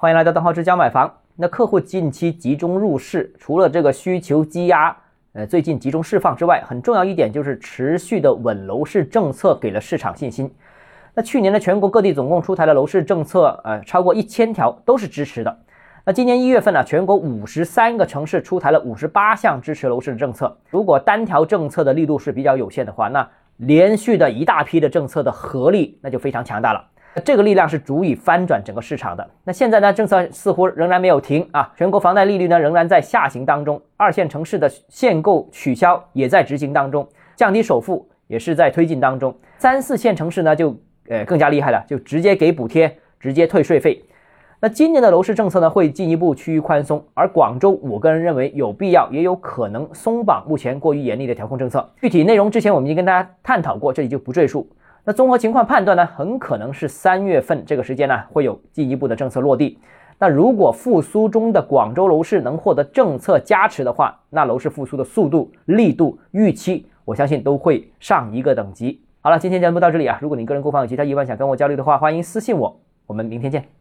欢迎来到邓浩之家买房。那客户近期集中入市，除了这个需求积压，呃，最近集中释放之外，很重要一点就是持续的稳楼市政策给了市场信心。那去年的全国各地总共出台了楼市政策，呃，超过一千条都是支持的。那今年一月份呢，全国五十三个城市出台了五十八项支持楼市的政策。如果单条政策的力度是比较有限的话，那连续的一大批的政策的合力，那就非常强大了。这个力量是足以翻转整个市场的。那现在呢，政策似乎仍然没有停啊，全国房贷利率呢仍然在下行当中，二线城市的限购取消也在执行当中，降低首付也是在推进当中。三四线城市呢就呃更加厉害了，就直接给补贴，直接退税费。那今年的楼市政策呢会进一步趋于宽松，而广州我个人认为有必要也有可能松绑目前过于严厉的调控政策。具体内容之前我们已经跟大家探讨过，这里就不赘述。那综合情况判断呢，很可能是三月份这个时间呢，会有进一步的政策落地。那如果复苏中的广州楼市能获得政策加持的话，那楼市复苏的速度、力度、预期，我相信都会上一个等级。好了，今天节目到这里啊，如果你个人购房有其他疑问想跟我交流的话，欢迎私信我。我们明天见。